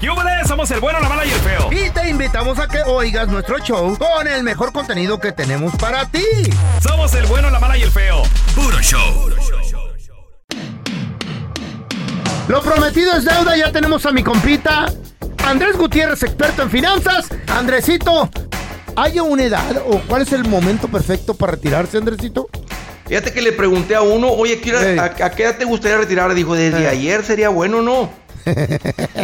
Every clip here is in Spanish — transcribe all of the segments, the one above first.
¡Yúbales! Somos el bueno, la mala y el feo. Y te invitamos a que oigas nuestro show con el mejor contenido que tenemos para ti. Somos el bueno, la mala y el feo. Puro show. Lo prometido es deuda, ya tenemos a mi compita Andrés Gutiérrez, experto en finanzas. Andresito, ¿hay una edad o cuál es el momento perfecto para retirarse, Andresito? Fíjate que le pregunté a uno, oye, ¿qué hora- Ey. a, a qué edad te gustaría retirar? Dijo, desde ayer sería bueno, ¿no?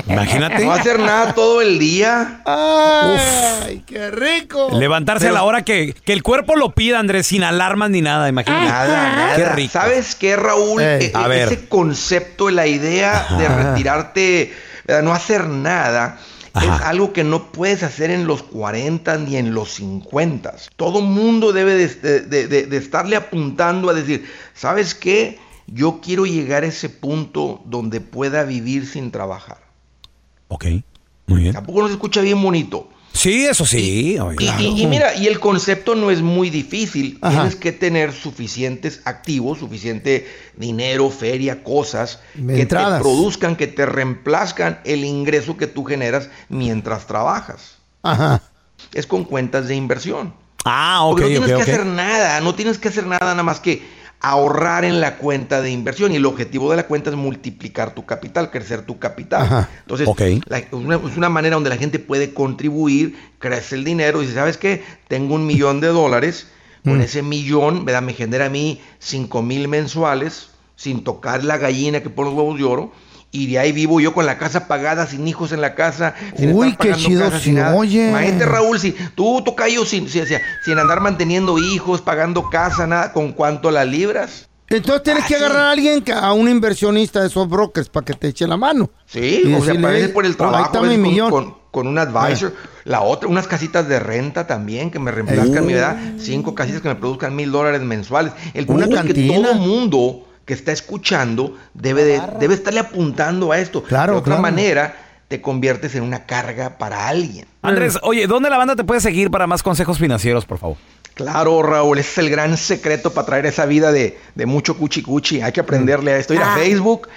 Imagínate. No hacer nada todo el día. ¡Ay, qué rico! Levantarse a la hora que, que el cuerpo lo pida, Andrés, sin alarmas ni nada, imagínate. Nada, nada. Qué rico. ¿Sabes qué, Raúl? E- A e- ver. Ese concepto, la idea de retirarte, ¿verdad? no hacer nada, es algo que no puedes hacer en los 40 ni en los 50. Todo mundo debe de, de- de- de estarle apuntando a decir, ¿sabes qué? Yo quiero llegar a ese punto donde pueda vivir sin trabajar. Ok, muy bien. Tampoco nos escucha bien bonito. Sí, eso sí. Y, y- y mira, y el concepto no es muy difícil. Ajá. Tienes que tener suficientes activos, suficiente dinero, feria, cosas que te produzcan, que te reemplazcan el ingreso que tú generas mientras trabajas. Ajá. Es con cuentas de inversión. Ah, ok, Porque no tienes que hacer nada, no tienes que hacer nada nada más que ahorrar en la cuenta de inversión y el objetivo de la cuenta es multiplicar tu capital, crecer tu capital. Ajá. Entonces, Ok. la- una- es una manera donde la gente puede contribuir, crece el dinero y dice, ¿sabes qué? Tengo un millón de dólares, Mm. con ese millón ¿verdad? me genera a mí 5 mil mensuales sin tocar la gallina que pone los huevos de oro. Y de ahí vivo yo con la casa pagada, sin hijos en la casa. Sin Uy, estar qué chido casa, sin oye. Imagínate, Raúl, si tú tocayo sin, sin, sin- sin andar manteniendo hijos, pagando casa, nada, ¿con cuánto la libras? Entonces tienes que Ah, agarrar a alguien, a un inversionista de esos brokers para que te eche la mano. Sí, Y o sea, decirle, a veces "Hey, por el ahí trabajo, está mi con, millón". con- con un advisor. La otra, unas casitas de renta también que me reemplazcan mi edad. Cinco casitas que me produzcan mil dólares mensuales. El Una punto es que todo mundo que está escuchando debe, de, debe estarle apuntando a esto. Claro, de otra claro. manera, te conviertes en una carga para alguien. Andrés, oye, ¿dónde la banda te puede seguir para más consejos financieros, por favor? Claro, Raúl, ese es el gran secreto para traer esa vida de, de mucho cuchi cuchi. Hay que aprenderle a esto. Ir a Facebook,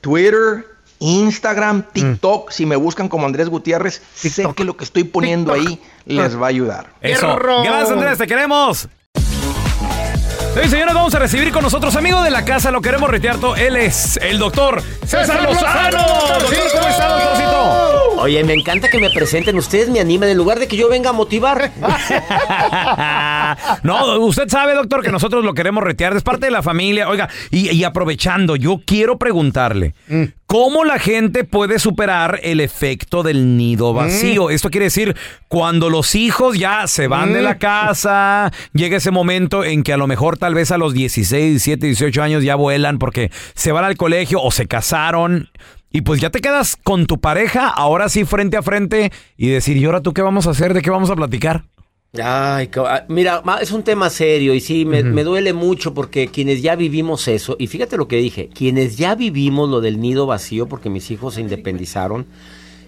Twitter, Instagram, TikTok. Si me buscan como Andrés Gutiérrez, sé que lo que estoy poniendo ahí les va a ayudar. Eso. Gracias, Andrés, te queremos. Sí, señores, vamos a recibir con nosotros, amigo de la casa, lo queremos retear todo. Él es el doctor César ¡César Lozano. Lozano! Doctor, ¿cómo está? Oye, me encanta que me presenten. Ustedes me animan en lugar de que yo venga a motivar. no, usted sabe, doctor, que nosotros lo queremos retear. Es parte de la familia. Oiga, y, y aprovechando, yo quiero preguntarle, ¿cómo la gente puede superar el efecto del nido vacío? Esto quiere decir, cuando los hijos ya se van de la casa, llega ese momento en que a lo mejor tal vez a los 16, 17, 18 años ya vuelan porque se van al colegio o se casaron. Y pues ya te quedas con tu pareja, ahora sí frente a frente, y decir, ¿y ahora tú qué vamos a hacer? ¿De qué vamos a platicar? Ay, mira, es un tema serio y sí, me, me duele mucho porque quienes ya vivimos eso, y fíjate lo que dije, quienes ya vivimos lo del nido vacío porque mis hijos se independizaron,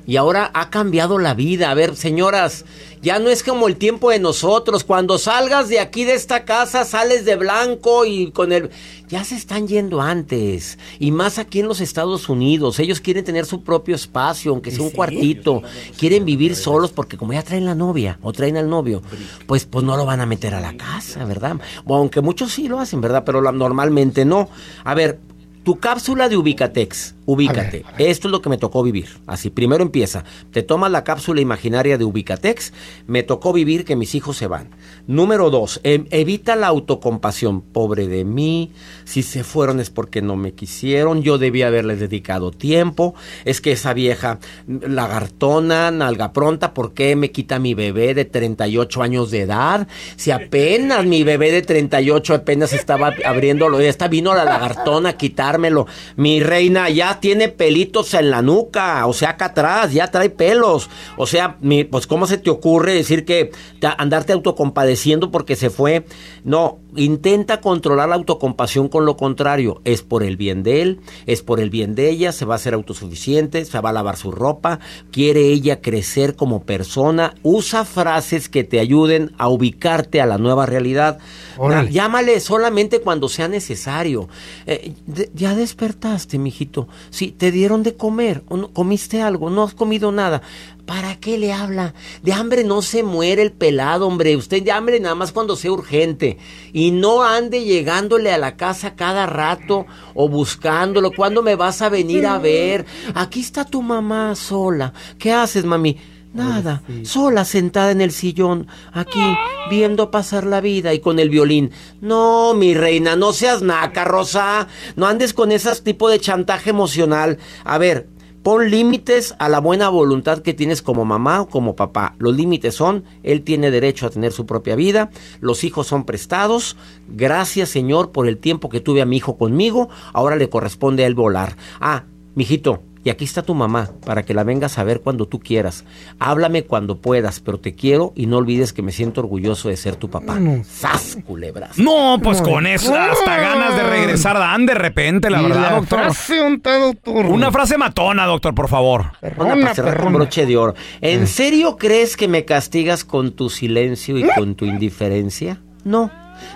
Y ahora ha cambiado la vida. A ver, señoras, ya no es como el tiempo de nosotros. Cuando salgas de aquí de esta casa, sales de blanco y con el... Ya se están yendo antes. Y más aquí en los Estados Unidos. Ellos quieren tener su propio espacio, aunque sea un cuartito. Quieren vivir solos porque como ya traen la novia o traen al novio, pues, pues no lo van a meter a la casa, ¿verdad? O aunque muchos sí lo hacen, ¿verdad? Pero la- normalmente no. A ver, tu cápsula de Ubicatex, ubícate. Esto es lo que me tocó vivir. Así, primero empieza. Te tomas la cápsula imaginaria de Ubicatex. Me tocó vivir que mis hijos se van. Número dos, em- evita la autocompasión. Pobre de mí. Si se fueron es porque no me quisieron. Yo debía haberles dedicado tiempo. Es que esa vieja lagartona, nalga pronta, ¿por qué me quita mi bebé de 38 años de edad? Si apenas mi bebé de 38 apenas estaba abriéndolo, esta vino la lagartona a quitármelo. Mi reina ya tiene pelitos en la nuca, o sea, acá atrás, ya trae pelos. O sea, mi- pues ¿cómo se te ocurre decir que te- andarte autocompadeciendo porque se fue? No, intenta controlar la autocompasión con lo contrario. Es por el bien de él, es por el bien de ella, se va a ser autosuficiente, se va a lavar su ropa, quiere ella crecer como persona. Usa frases que te ayuden a ubicarte a la nueva realidad. Órale. Llámale solamente cuando sea necesario. Eh, ya despertaste, mijito. Sí, te dieron de comer, o no, comiste algo, no has comido nada. ¿Para qué le habla? De hambre no se muere el pelado, hombre. Usted de hambre nada más cuando sea urgente. Y no ande llegándole a la casa cada rato o buscándolo. ¿Cuándo me vas a venir a ver? Aquí está tu mamá sola. ¿Qué haces, mami? Nada, sola sentada en el sillón, aquí, viendo pasar la vida y con el violín. No, mi reina, no seas naca, Rosa. No andes con ese tipo de chantaje emocional. A ver, pon límites a la buena voluntad que tienes como mamá o como papá. Los límites son, él tiene derecho a tener su propia vida, los hijos son prestados. Gracias, Señor, por el tiempo que tuve a mi hijo conmigo. Ahora le corresponde a él volar. Ah, mijito, y aquí está tu mamá, para que la vengas a ver cuando tú quieras. Háblame cuando puedas, pero te quiero y no olvides que me siento orgulloso de ser tu papá. ¡Sas, culebras! No, pues con eso hasta ganas de dan de repente, la Y verdad, la doctor. frase, unta, doctor. Una frase matona, doctor, por favor. Una Perrona, con perrona. broche de oro. ¿En serio crees que me castigas con tu silencio y con tu indiferencia? No.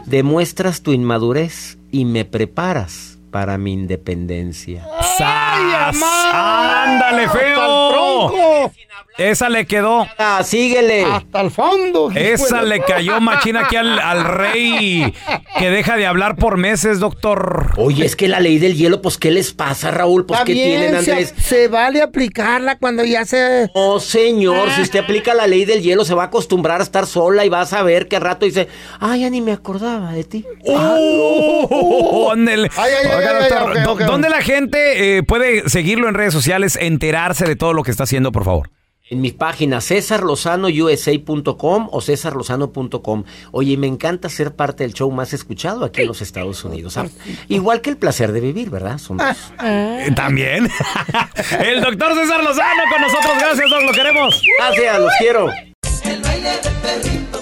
Demuestras tu inmadurez y me preparas para mi independencia. ¡Sas! ¡Ándale, ¡Hasta el feo! Esa le quedó. Ah, síguele. Hasta el fondo. Esa le cayó machina aquí al, al rey que deja de hablar por meses, doctor. Oye, es que la ley del hielo, pues, ¿qué les pasa, Raúl? Pues, ¿qué tienen, Andrés? Se, vale aplicarla cuando ya se... No, señor, si usted aplica la ley del hielo, se va a acostumbrar a estar sola y va a saber que rato dice, ay, ya ni me acordaba de ti. ¡Oh! ándele. Ay, ay, ay, Oiga, ay, doctor, ay, ok, ¿dó- ok. ¿dónde la gente eh, puede seguirlo en redes sociales, enterarse de todo lo que está haciendo, por favor? En mi página cesarlozanousa.com o cesarlozano.com. Oye, me encanta ser parte del show más escuchado aquí en los Estados Unidos. Ah, igual que el placer de vivir, ¿verdad? Somos... Eh, También. El doctor César Lozano con nosotros. Gracias, Doc. Lo queremos. Gracias, los quiero.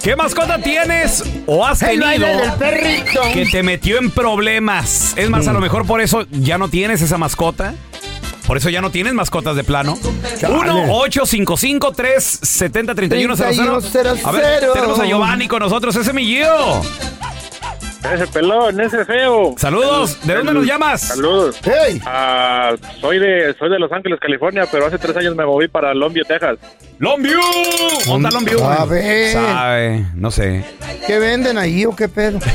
¿Qué mascota tienes o has El tenido baile del perrito. que te metió en problemas? Es más, a lo mejor por eso ya no tienes esa mascota. Por eso ya no tienes mascotas de plano. 1-855-370-3100. A ver, tenemos a Giovanni con nosotros. Ese es mi Gio. Ese pelón, ese feo. Saludos. ¿De dónde nos llamas? Saludos. Hey, Ah, soy de soy de Los Ángeles, California, pero hace tres años me moví para Longview, Texas. Longview. ¿Dónde está Longview? A ver. Sabe, no sé. ¿qué venden ahí o qué pedo?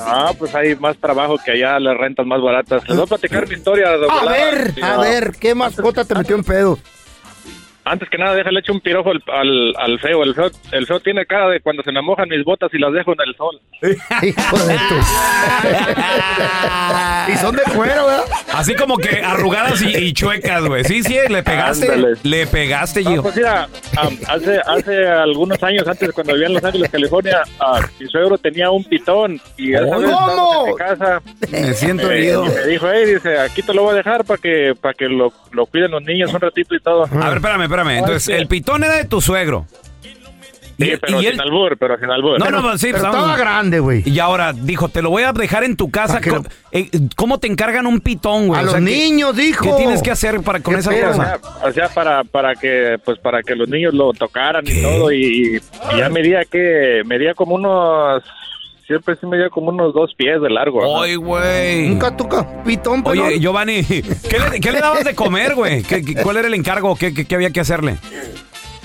Ah, pues hay más trabajo que allá, las rentas más baratas. Les voy a platicar mi historia. don A ver, a ver, ¿qué mascota te metió en pedo? Antes que nada, déjale echar un pirojo al, al, al feo. El feo. El feo tiene cara de cuando se me mojan mis botas y las dejo en el sol. Hijo de tu... y son de cuero, ¿verdad? Así como que arrugadas y, y chuecas, güey. Sí, sí, le pegaste. Ándale. Le pegaste, Gio. pues mira, hace, hace algunos años, antes cuando vivía en Los Ángeles, California, ah, mi suegro tenía un pitón y esa vez en mi casa. Me siento Eh, herido. me dijo, hey, dice, aquí te lo voy a dejar para que para que lo, lo cuiden los niños un ratito y todo. A ver, espérame, espérame. Entonces, el pitón era de tu suegro. Sí, pero y sin él- albur, pero sin albur. No, no, pues sí, Pero estaba vamos. grande, güey. Y ahora dijo, te lo voy a dejar en tu casa. Lo- eh, ¿Cómo te encargan un pitón, güey? A O los sea, ¿qué- niños, dijo. ¿Qué tienes que hacer para con ¿Qué esa cosa? o sea, para, para que pues para que los niños lo tocaran ¿Qué? y todo y, y ya medía que medía como unos siempre sí medía como unos dos pies de largo. Ay, güey. Nunca toca pitón, pero. Oye, Giovanni, ¿qué le, qué le dabas de comer, güey? ¿Qué- qué- ¿Cuál era el encargo? ¿Qué, qué, qué había que hacerle?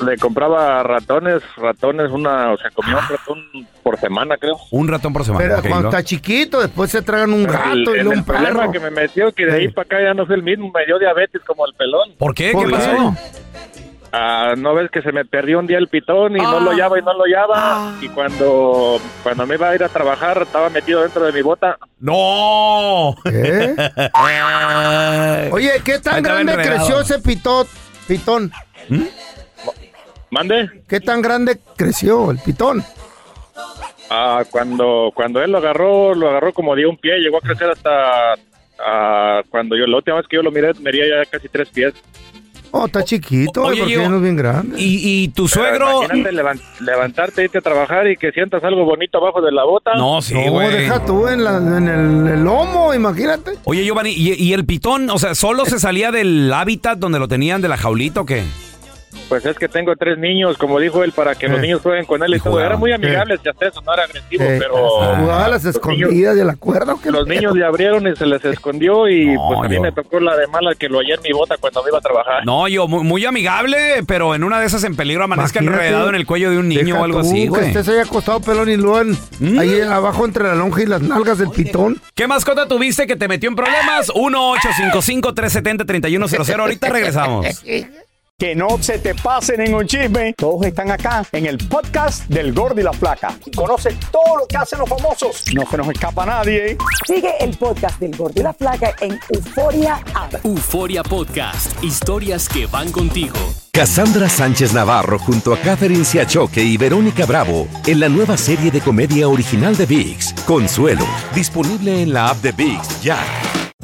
Le compraba ratones, ratones, una, o sea, comía un ratón por semana, creo. Un ratón por semana. Pero cuando ¿no? está chiquito, después se tragan un El, gato y el- un el problema perro. que me metió que de ahí para acá ya no fue el mismo, me dio diabetes como el pelón. ¿Por qué? ¿Por ¿Qué qué? Ah, no ves que se me perdió un día el pitón y no lo hallaba y no lo hallaba y cuando cuando me iba a ir a trabajar estaba metido dentro de mi bota. ¡No! ¿Eh? Oye, ¿qué tan grande enredado. creció ese pitón? Pitón. Mande. ¿Qué tan grande creció el pitón? Ah, cuando cuando él lo agarró, lo agarró como de un pie, llegó a crecer hasta ah, cuando yo la última vez que yo lo miré medía ya casi tres pies. Oh, está chiquito, Oye, porque yo- no es bien grande. ¿Y, y tu suegro? imagínate levan- levantarte, irte a trabajar y que sientas algo bonito abajo de la bota. No, sí, no, güey. deja tú en, la- en el, el lomo, imagínate. Oye, Giovanni, ¿y, y el pitón, o sea, solo se salía del hábitat donde lo tenían de la jaulita o qué? Pues es que tengo tres niños, como dijo él, para que los niños jueguen con él y, Y todo. jugaban. Era muy amigable, si hasta eso no era agresivo, Eh, pero jugaba a las escondidas de la cuerda. ¿o qué los niños le abrieron y se les escondió y No, pues a mí yo- me tocó la de mala que lo hallé en mi bota cuando me iba a trabajar. No, yo, muy, muy amigable, pero en una de esas en peligro amanezca Imagínate. enredado en el cuello de un niño o algo tú así, Que güey. estés ahí acostado pelón y luego en- ¿Mm? ahí abajo entre la lonja y las nalgas del pitón. ¿Qué mascota tuviste que te metió en problemas? 1-855-370-3100. Ahorita regresamos. Que no se te pasen en un chisme. Todos están acá en el podcast del Gordi y la Flaca. Y conoce todo lo que hacen los famosos. No se nos escapa nadie. Sigue el podcast del Gordo y la Flaca en Euforia App. Euforia Podcast, historias que van contigo. Cassandra Sánchez Navarro junto a Catherine Siachoque y Verónica Bravo en la nueva serie de comedia original de VIX, Consuelo, disponible en la app de VIX ya.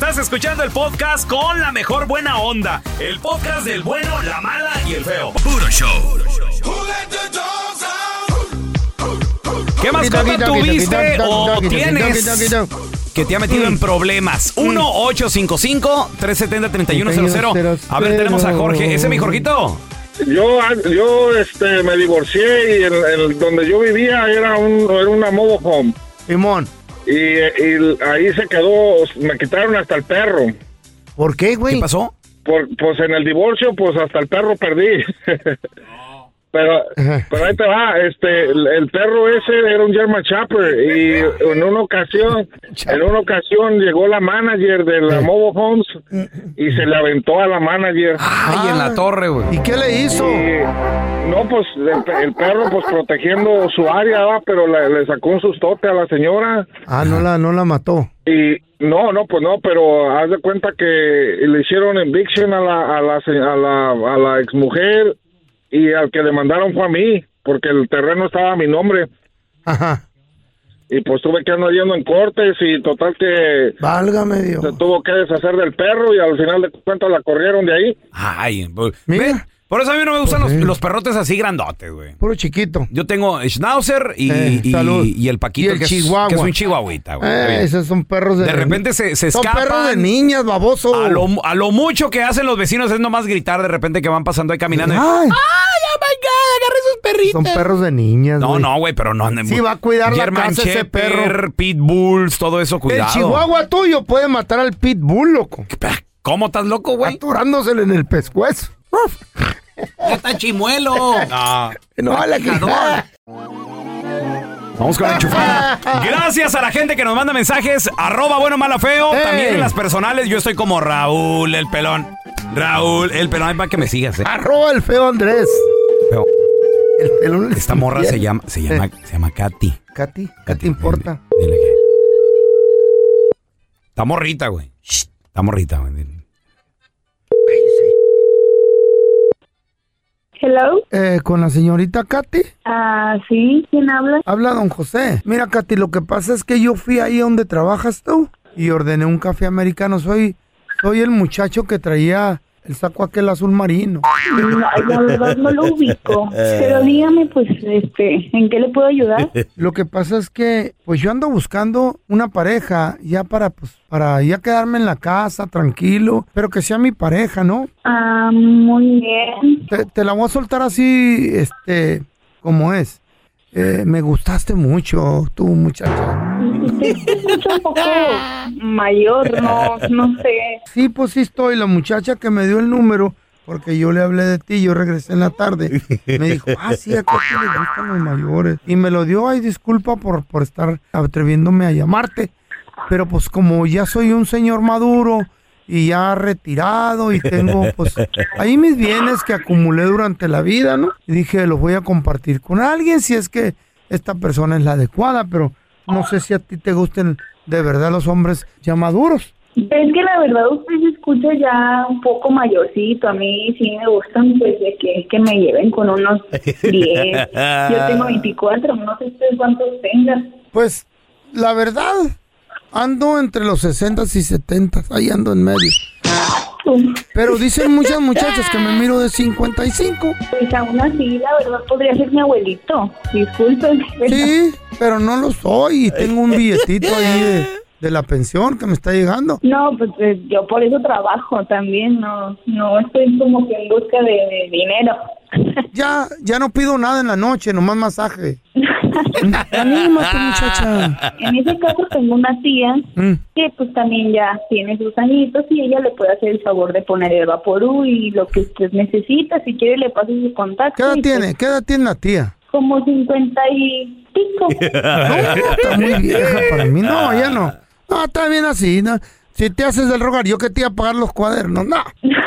Estás escuchando el podcast con la mejor buena onda. El podcast del bueno, la mala y el feo. Puro show. ¿Qué mascota tuviste o tienes que te ha metido en problemas? 1-855-370-3100. A ver, tenemos a Jorge. ¿Ese es mi Jorgito? Yo, yo este, me divorcié y el, el- donde yo vivía era, un, era una mobile home. Simón, Y, y ahí se quedó, me quitaron hasta el perro. ¿por qué, güey? ¿Qué pasó? Por, pues en el divorcio, pues hasta el perro perdí. pero, pero ahí te va, este, el, el perro ese era un German Shepherd y en una ocasión, en una ocasión llegó la manager de la Mobile Homes y se le aventó a la manager. Ay, en la torre, güey. ¿Y qué le hizo? Y, no, pues el, pe- el perro pues protegiendo su área, ¿va? pero le, le sacó un sustote a la señora. Ah, no la, no la mató. Y no, no, pues no, pero haz de cuenta que le hicieron eviction a la, a la, se- a la, a la exmujer y al que le mandaron fue a mí, porque el terreno estaba a mi nombre. Ajá. Y pues tuve que andar yendo en cortes y total que Válgame Dios. se tuvo que deshacer del perro y al final de cuentas la corrieron de ahí. Ay, pues, Mira. Por eso a mí no me gustan Pues los, sí. los perrotes así grandotes, güey. Puro chiquito. Yo tengo Schnauzer y, Eh, y- y el Paquito, Y el que, es, Chihuahua. que es un chihuahuita, güey. Eh, esos son perros de... De repente se, se Son escapan. perros de niñas, baboso. A lo, a lo mucho que hacen los vecinos es nomás gritar de repente que van pasando ahí caminando. y, Ay. ¡Ay, oh my God! Son perros de niñas, No, güey. no, güey, pero no. Sí, va a cuidar la German casa ese Shepherd, perro. Pitbulls, todo eso, cuidado. El chihuahua tuyo puede matar al pitbull, loco. ¿Cómo estás loco, güey? Aturándosele en el pescuezo. Ya está chimuelo. No. No, la quijada. Vamos con la enchufada. Gracias a la gente que nos manda mensajes. Arroba bueno, mala, feo. También en las personales. Yo estoy como Raúl, el pelón. Raúl, el pelón. Ay, para que me sigas, eh. Arroba el feo Andrés. Feo. El pelón Esta morra se llama, se llama, se llama Katy. Katy, ¿qué te importa? Dile que. Está morrita, güey. Está morrita, güey. Hello. Eh, con la señorita Katy. Ah, sí, ¿quién habla? Habla don José. Mira, Katy, lo que pasa es que yo fui ahí donde trabajas tú y ordené un café americano. Soy, soy el muchacho que traía el saco aquel azul marino. No, la verdad no lo ubico. Pero dígame, pues, este, ¿en qué le puedo ayudar? Lo que pasa es que, pues yo ando buscando una pareja ya para, pues, para ya quedarme en la casa tranquilo, pero que sea mi pareja, ¿no? Ah, muy bien. Te, te la voy a soltar así, este, como es. Eh, me gustaste mucho, tú, muchacha. Mayor, no, no sé. Sí, pues sí estoy. La muchacha que me dio el número, porque yo le hablé de ti, yo regresé en la tarde, me dijo, ah, sí, a Katy le gustan los mayores. Y me lo dio, ay, disculpa por, por estar atreviéndome a llamarte. Pero pues como ya soy un señor maduro y ya retirado y tengo pues ahí mis bienes que acumulé durante la vida, ¿no? Y dije, los voy a compartir con alguien si es que esta persona es la adecuada, pero no sé si a ti te gusten de verdad los hombres ya maduros. Es que la verdad usted se escucha ya un poco mayorcito. A mí sí me gustan, pues, de que, que me lleven con unos 10. Yo tengo 24, no sé usted cuántos tengan. Pues la verdad, ando entre los 60 y 70, ahí ando en medio. Pero dicen muchas muchachas que me miro de 55. Pues aún así, la verdad podría ser mi abuelito. Disculpen. Sí, pero no lo soy y tengo un billetito ahí de, de la pensión que me está llegando. No, pues eh, yo por eso trabajo también, no no estoy como que en busca de, de dinero. Ya, ya no pido nada en la noche, nomás masaje. Anímate, muchacha. En ese caso tengo una tía Mm. que pues también ya tiene sus añitos y ella le puede hacer el favor de poner el vaporú y lo que usted necesita, si quiere le paso su contacto. ¿Qué edad y, pues, tiene? ¿Qué edad tiene la tía? Como 50 y pico. No, está muy vieja para mí. No, ya no. No, está bien así. ¿no? Si te haces del rogar, yo que te iba a pagar los cuadernos. No.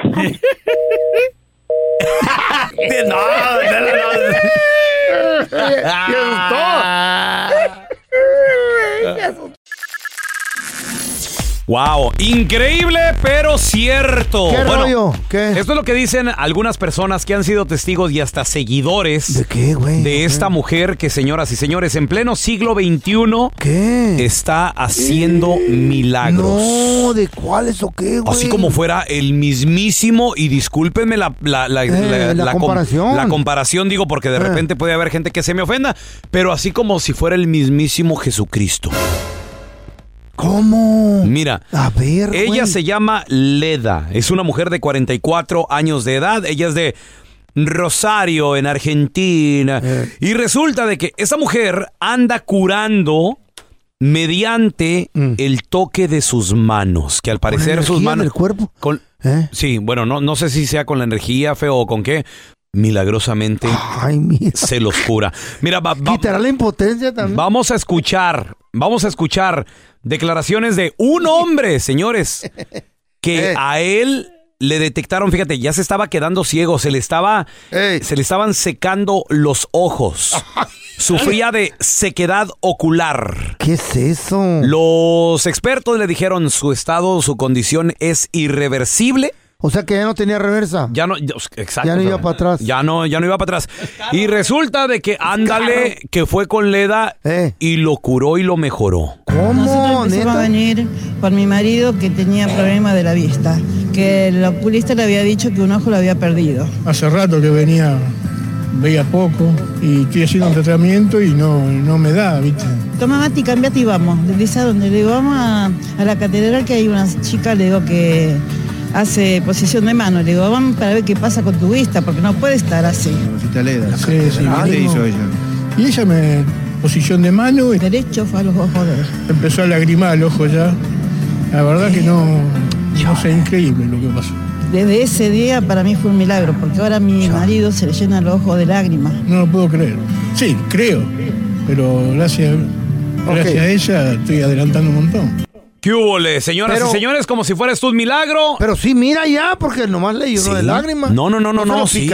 No, ¿Qué asustó? Ah. Wow, increíble pero cierto. ¿Qué rollo? ¿Qué? Esto es lo que dicen algunas personas que han sido testigos y hasta seguidores ¿De qué, güey? de esta mujer que, señoras y señores, en pleno siglo XXI ¿Qué? está haciendo milagros. No, ¿de cuáles o qué, güey? Así como fuera el mismísimo, y discúlpenme la, la, la- Eh, la comparación. la comparación, digo, porque de Eh. repente puede haber gente que se me ofenda, pero así como si fuera el mismísimo Jesucristo. ¿Cómo? Mira, A ver, ella güey. se llama Leda, es una mujer de 44 años de edad, ella es de Rosario, en Argentina, Eh. y resulta de que esa mujer anda curando mediante Mm. el toque de sus manos, que al parecer sus manos... del cuerpo? Con, ¿Eh? Sí, bueno, no, no sé si sea con la energía, feo, o con qué. Milagrosamente Ay, se los cura. Mira, va- va- ¿Quitará la impotencia también? vamos a escuchar, vamos a escuchar declaraciones de un hombre, señores, que Eh. a él le detectaron, fíjate, ya se estaba quedando ciego, se le estaba, se le estaban secando los ojos. Sufría de sequedad ocular. ¿Qué es eso? Los expertos le dijeron su estado, su condición es irreversible. O sea que ya no tenía reversa. Ya no, ya- exacto. Ya no o sea, iba para atrás. Ya no, ya no iba para atrás. Y resulta de que ándale, que fue con Leda Eh. y lo curó y lo mejoró. ¿Cómo? Nosotros empezamos a ¿Neta? venir por mi marido que tenía problemas de la vista, que el oculista le había dicho que un ojo lo había perdido. Hace rato que venía, veía poco y estoy haciendo un tratamiento y no, no me da, ¿viste? Toma mate, cambiate y vamos. Le dice a dónde le digo, vamos a, a la catedral que hay una chica, le digo que hace posición de mano. Le digo, vamos para ver qué pasa con tu vista, porque no puede estar así. Sí, sí, Ah, ¿qué te hizo ella? Y ella me posición de mano y Derecho fue a los ojos de él. empezó a lagrimar el ojo ya. La verdad que no, no sé, increíble lo que pasó. Desde ese día para mí fue un milagro, porque ahora a mi marido se le llena los ojos de lágrimas. No lo puedo creer. Sí, creo, pero gracias, gracias a ella estoy adelantando un montón. ¿Qué hubo, le? señoras Pero- y señores? Como si fuera esto un milagro. Pero sí, mira ya, porque nomás le llenó de lágrimas. No, no, no, no, no, lo sí.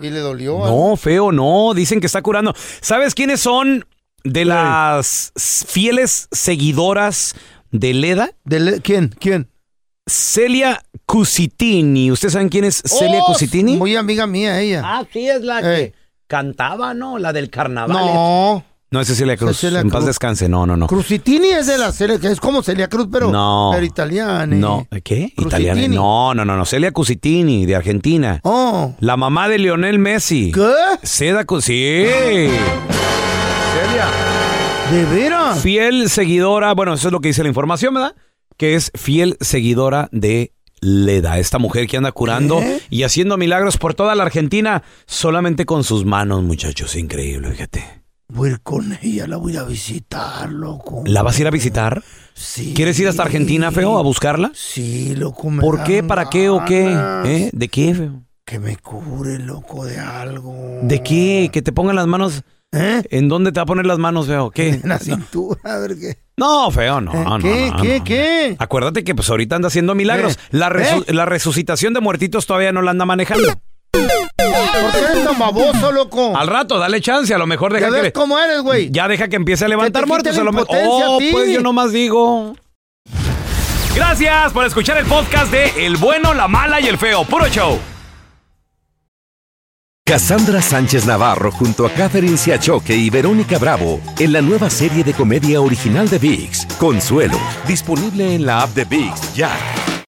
Y le dolió. ¿eh? No, feo, no. Dicen que está curando. ¿Sabes quiénes son de las fieles seguidoras de Leda? ¿De ¿Quién? ¿Quién? Celia Cusitini. ¿Ustedes saben quién es Celia Oh, Cusitini? Muy amiga mía ella. Ah, sí, es la que cantaba, ¿no? La del carnaval. No. No, es Celia Cruz. Celia en paz descanse. No, no, no. Cruzitini es de la Celia, es como Celia Cruz, pero, No. pero italiana. No, ¿qué? Italiana. No, no, no, no. Celia Cusitini, de Argentina. Oh. La mamá de Lionel Messi. ¿Qué? Seda Sí. Celia. ¿De veras? Fiel seguidora, bueno, eso es lo que dice la información, ¿verdad? Que es fiel seguidora de Leda, esta mujer que anda curando ¿Qué? y haciendo milagros por toda la Argentina solamente con sus manos, muchachos. Increíble, fíjate. Voy a ir con ella, la voy a visitar, loco. ¿La vas a ir a visitar? Sí. ¿Quieres ir hasta Argentina, feo, a buscarla? Sí, loco. me ¿Por qué? ¿Para qué o qué? ¿Eh? ¿De qué, feo? Que me cure, loco, de algo. ¿De qué? ¿Que te pongan las manos? ¿Eh? ¿En dónde te va a poner las manos, feo? ¿Qué? En la cintura, a ver qué. No, feo, no, Eh, no, ¿Qué? no, ¿Qué? no. ¿Qué? Acuérdate que pues ahorita anda haciendo milagros. ¿Eh? La, resu- ¿Eh? la resucitación de muertitos todavía no la anda manejando. ¿Por qué eres tan baboso, loco? Al rato, dale chance, a lo mejor deja ¿Ya ves que... cómo eres, güey? Ya deja que empiece a levantar muertos. A lo mejor... Oh, pues yo nomás digo... Gracias por escuchar el podcast de El Bueno, La Mala y El Feo. Puro show. Cassandra Sánchez Navarro junto a Catherine Siachoque y Verónica Bravo en la nueva serie de comedia original de VIX, Consuelo, disponible en la app de VIX ya.